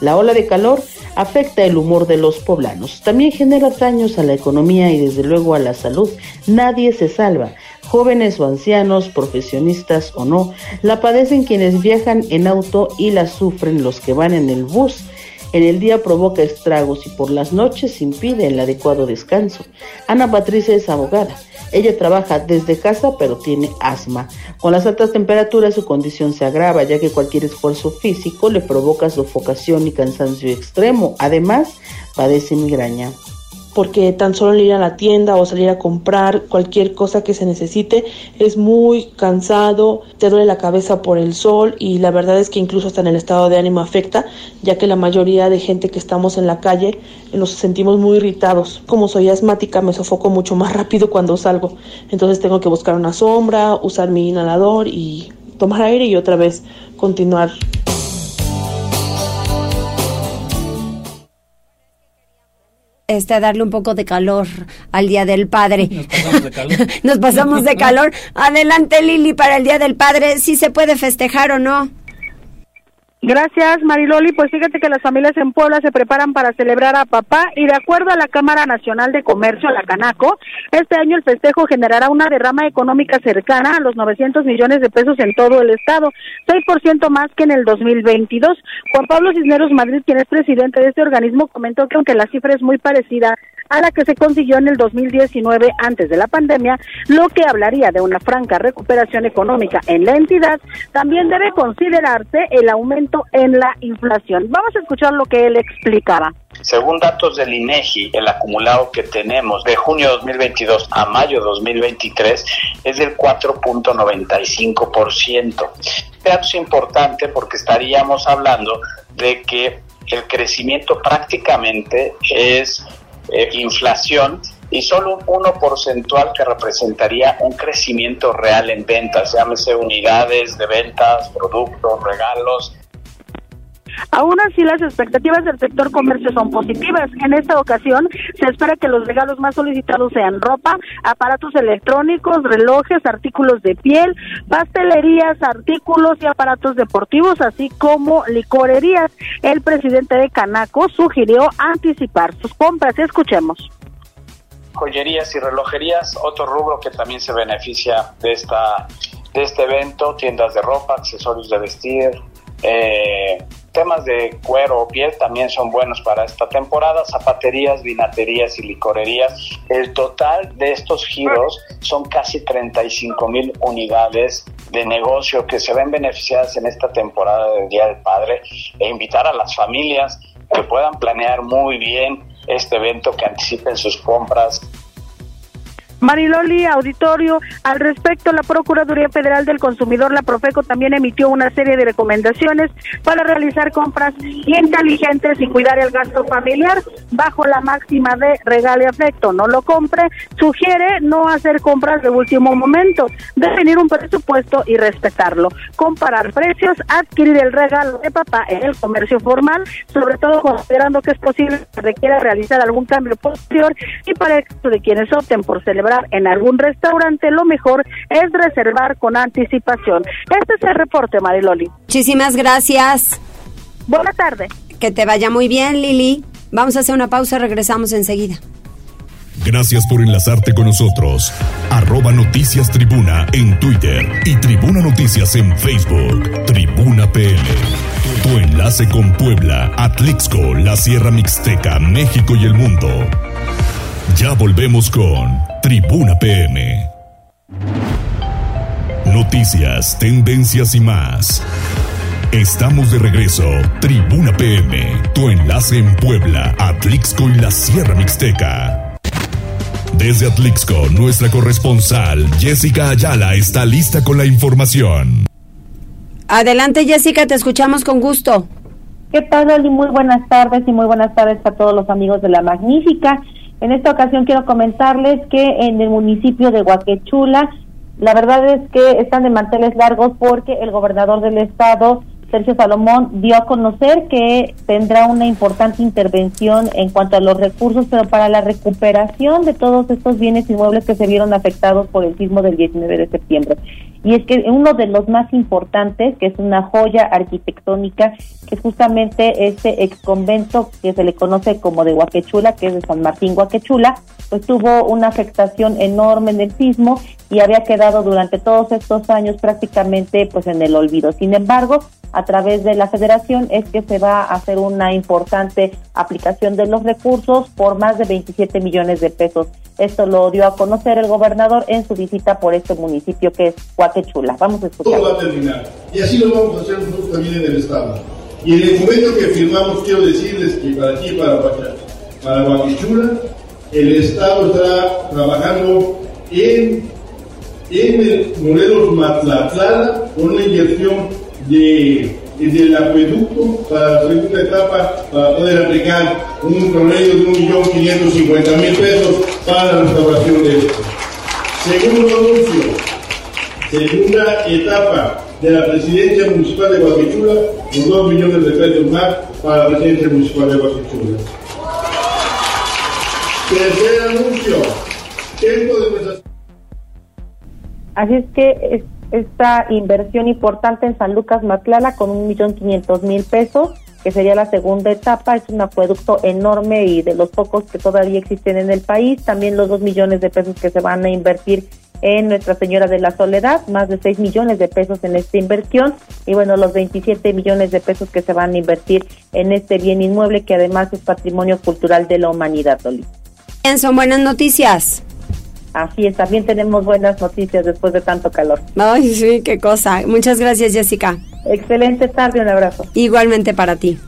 La ola de calor afecta el humor de los poblanos. También genera daños a la economía y desde luego a la salud. Nadie se salva. Jóvenes o ancianos, profesionistas o no, la padecen quienes viajan en auto y la sufren los que van en el bus En el día provoca estragos y por las noches impide el adecuado descanso. Ana Patricia es abogada. Ella trabaja desde casa pero tiene asma. Con las altas temperaturas su condición se agrava ya que cualquier esfuerzo físico le provoca sofocación y cansancio extremo. Además, padece migraña porque tan solo ir a la tienda o salir a comprar cualquier cosa que se necesite es muy cansado, te duele la cabeza por el sol y la verdad es que incluso hasta en el estado de ánimo afecta, ya que la mayoría de gente que estamos en la calle nos sentimos muy irritados. Como soy asmática me sofoco mucho más rápido cuando salgo, entonces tengo que buscar una sombra, usar mi inhalador y tomar aire y otra vez continuar este, darle un poco de calor al Día del Padre. Nos pasamos de calor. Nos pasamos de calor. Adelante, Lili, para el Día del Padre, si se puede festejar o no. Gracias, Mariloli. Pues fíjate que las familias en Puebla se preparan para celebrar a papá y de acuerdo a la Cámara Nacional de Comercio, la Canaco, este año el festejo generará una derrama económica cercana a los 900 millones de pesos en todo el estado, 6% más que en el 2022. Juan Pablo Cisneros Madrid, quien es presidente de este organismo, comentó que aunque la cifra es muy parecida a la que se consiguió en el 2019 antes de la pandemia, lo que hablaría de una franca recuperación económica en la entidad, también debe considerarse el aumento en la inflación. Vamos a escuchar lo que él explicaba. Según datos del INEGI, el acumulado que tenemos de junio 2022 a mayo 2023 es del 4.95%. Este dato es importante porque estaríamos hablando de que el crecimiento prácticamente es eh, inflación y solo un 1 porcentual que representaría un crecimiento real en ventas, llámese unidades de ventas, productos, regalos, Aún así, las expectativas del sector comercio son positivas. En esta ocasión, se espera que los regalos más solicitados sean ropa, aparatos electrónicos, relojes, artículos de piel, pastelerías, artículos y aparatos deportivos, así como licorerías. El presidente de Canaco sugirió anticipar sus compras. Escuchemos joyerías y relojerías, otro rubro que también se beneficia de esta de este evento, tiendas de ropa, accesorios de vestir, eh, temas de cuero o piel también son buenos para esta temporada, zapaterías, vinaterías y licorerías. El total de estos giros son casi 35 mil unidades de negocio que se ven beneficiadas en esta temporada del Día del Padre e invitar a las familias que puedan planear muy bien este evento, que anticipen sus compras, Mariloli, auditorio, al respecto, la Procuraduría Federal del Consumidor, la Profeco, también emitió una serie de recomendaciones para realizar compras inteligentes y cuidar el gasto familiar bajo la máxima de regalo y afecto. No lo compre, sugiere no hacer compras de último momento, definir un presupuesto y respetarlo, comparar precios, adquirir el regalo de papá en el comercio formal, sobre todo considerando que es posible que requiera realizar algún cambio posterior y para el de quienes opten por celebrar en algún restaurante, lo mejor es reservar con anticipación. Este es el reporte, Mariloli. Muchísimas gracias. Buena tarde. Que te vaya muy bien, Lili. Vamos a hacer una pausa, regresamos enseguida. Gracias por enlazarte con nosotros. Arroba Noticias Tribuna en Twitter y Tribuna Noticias en Facebook. Tribuna PM. Tu enlace con Puebla, Atlixco, la Sierra Mixteca, México y el mundo. Ya volvemos con Tribuna PM. Noticias, tendencias y más. Estamos de regreso. Tribuna PM, tu enlace en Puebla, Atlixco y la Sierra Mixteca. Desde Atlixco, nuestra corresponsal Jessica Ayala está lista con la información. Adelante Jessica, te escuchamos con gusto. ¿Qué tal, Oli? Muy buenas tardes y muy buenas tardes a todos los amigos de La Magnífica. En esta ocasión quiero comentarles que en el municipio de Huaquechula, la verdad es que están de manteles largos porque el gobernador del estado, Sergio Salomón, dio a conocer que tendrá una importante intervención en cuanto a los recursos, pero para la recuperación de todos estos bienes inmuebles que se vieron afectados por el sismo del 19 de septiembre y es que uno de los más importantes, que es una joya arquitectónica, que es justamente este ex convento que se le conoce como de Huaquechula, que es de San Martín Huaquechula, pues tuvo una afectación enorme en el sismo y había quedado durante todos estos años prácticamente pues en el olvido. Sin embargo, a través de la federación es que se va a hacer una importante aplicación de los recursos por más de 27 millones de pesos. Esto lo dio a conocer el gobernador en su visita por este municipio que es Huaquechula. Vamos a escuchar. Todo va a terminar y así lo vamos a hacer nosotros también en el Estado. Y en el momento que firmamos, quiero decirles que para aquí, para, para Huaquechula, el Estado está trabajando en, en el Morelos Matlatlana con una inyección de, del acueducto para la segunda etapa para poder aplicar un promedio de 1.550.000 pesos para la restauración de esto. Segundo anuncio, segunda etapa de la presidencia municipal de Guaquichula con 2 millones de pesos más para la presidencia municipal de Guaquichula. Tercer anuncio, tiempo de. Así es que esta inversión importante en San Lucas Matlala con un millón quinientos mil pesos, que sería la segunda etapa, es un acueducto enorme y de los pocos que todavía existen en el país, también los dos millones de pesos que se van a invertir en Nuestra Señora de la Soledad, más de seis millones de pesos en esta inversión y bueno, los 27 millones de pesos que se van a invertir en este bien inmueble que además es patrimonio cultural de la humanidad, Loli. Son buenas noticias. Así es, también tenemos buenas noticias después de tanto calor. Ay, sí, qué cosa. Muchas gracias, Jessica. Excelente tarde, un abrazo. Igualmente para ti.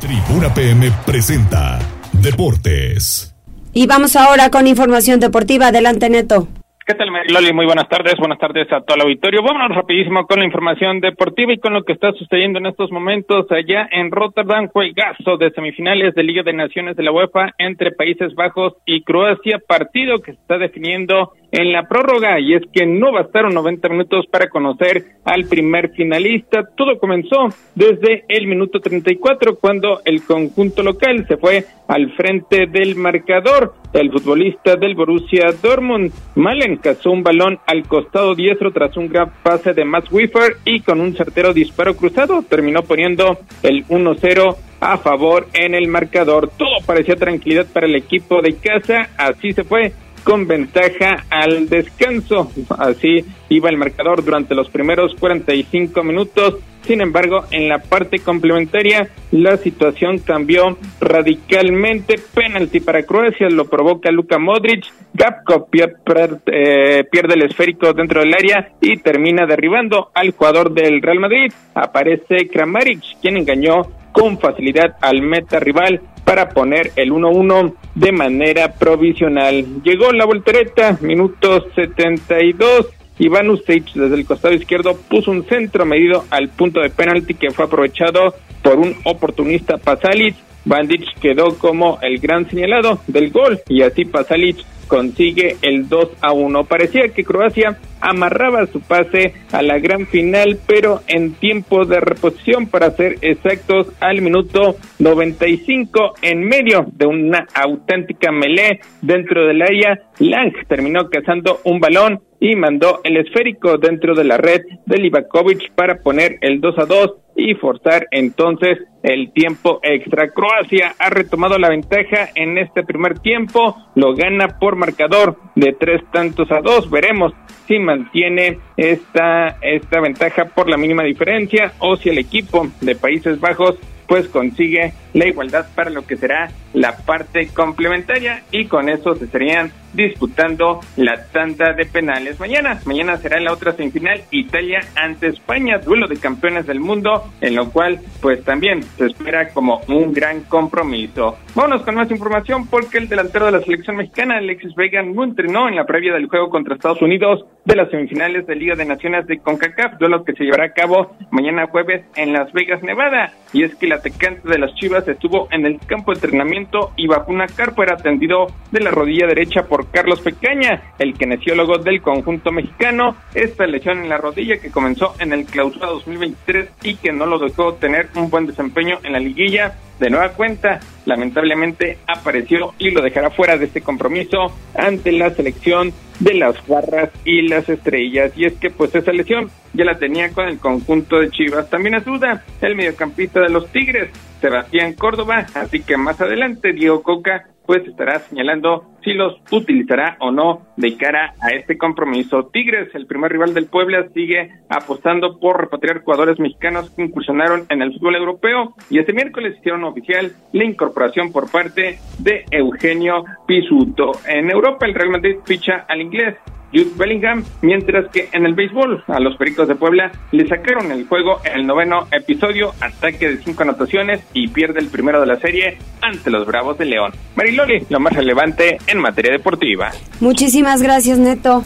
Tribuna PM presenta Deportes. Y vamos ahora con información deportiva. Adelante, Neto. ¿Qué tal, Loli? Muy buenas tardes. Buenas tardes a todo el auditorio. Vámonos rapidísimo con la información deportiva y con lo que está sucediendo en estos momentos allá en Rotterdam. Juegazo de semifinales de Liga de Naciones de la UEFA entre Países Bajos y Croacia. Partido que se está definiendo en la prórroga y es que no bastaron 90 minutos para conocer al primer finalista. Todo comenzó desde el minuto 34 cuando el conjunto local se fue al frente del marcador. El futbolista del Borussia Dortmund, Malen, cazó un balón al costado diestro tras un gran pase de Max Wiffer y con un certero disparo cruzado terminó poniendo el 1-0 a favor en el marcador. Todo parecía tranquilidad para el equipo de casa, así se fue con ventaja al descanso. Así iba el marcador durante los primeros 45 minutos. Sin embargo, en la parte complementaria la situación cambió radicalmente. Penalti para Croacia lo provoca Luka Modric. Gapko eh, pierde, el esférico dentro del área y termina derribando al jugador del Real Madrid. Aparece Kramaric, quien engañó con facilidad al meta rival para poner el 1-1 de manera provisional. Llegó la voltereta, minuto 72. Iván Ustaich desde el costado izquierdo puso un centro medido al punto de penalti que fue aprovechado por un oportunista Pasalic. Bandic quedó como el gran señalado del gol y así Pasalic consigue el 2 a 1. Parecía que Croacia amarraba su pase a la gran final, pero en tiempo de reposición, para ser exactos, al minuto 95, en medio de una auténtica melee dentro del área, Lang terminó cazando un balón y mandó el esférico dentro de la red de Livakovic para poner el 2 a 2 y forzar entonces el tiempo extra. Croacia ha retomado la ventaja en este primer tiempo, lo gana por marcador de tres tantos a dos. Veremos si mantiene esta, esta ventaja por la mínima diferencia o si el equipo de Países Bajos pues consigue la igualdad para lo que será la parte complementaria y con eso se estarían disputando la tanda de penales. Mañana, mañana será la otra semifinal Italia ante España, duelo de campeones del mundo, en lo cual pues también se espera como un gran compromiso. Vámonos con más información porque el delantero de la selección mexicana, Alexis Vega, no entrenó en la previa del juego contra Estados Unidos de las semifinales de Liga de Naciones de CONCACAF, duelo que se llevará a cabo mañana jueves en Las Vegas, Nevada. Y es que el atacante de las Chivas estuvo en el campo de entrenamiento y bajo una carpa era atendido de la rodilla derecha por Carlos Pecaña, el kinesiólogo del conjunto mexicano. Esta lesión en la rodilla que comenzó en el clausura 2023 y que no lo dejó tener un buen desempeño en la liguilla de nueva cuenta, lamentablemente apareció y lo dejará fuera de este compromiso ante la selección de las barras y las estrellas. Y es que pues esa lesión ya la tenía con el conjunto de Chivas. También es duda el mediocampista de los Tigres, Sebastián Córdoba, así que más adelante Diego Coca pues estará señalando si los utilizará o no de cara a este compromiso. Tigres, el primer rival del Puebla, sigue apostando por repatriar jugadores mexicanos que incursionaron en el fútbol europeo y este miércoles hicieron oficial la incorporación por parte de Eugenio Pisuto. En Europa, el Real Madrid ficha al inglés Jude Bellingham, mientras que en el béisbol a los Pericos de Puebla le sacaron el juego en el noveno episodio, ataque de cinco anotaciones y pierde el primero de la serie ante los Bravos de León. Mariloli, lo más relevante en materia deportiva. Muchísimas gracias, Neto.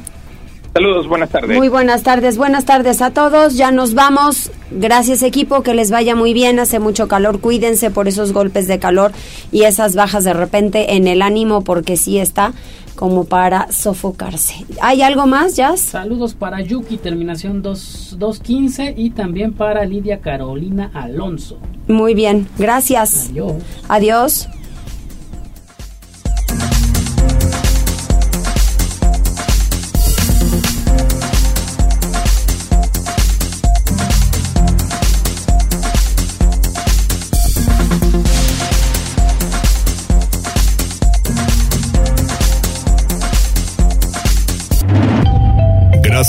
Saludos, buenas tardes. Muy buenas tardes, buenas tardes a todos. Ya nos vamos. Gracias equipo, que les vaya muy bien. Hace mucho calor, cuídense por esos golpes de calor y esas bajas de repente en el ánimo porque sí está como para sofocarse. ¿Hay algo más, Jazz? Saludos para Yuki, terminación 215 y también para Lidia Carolina Alonso. Muy bien, gracias. Adiós. Adiós.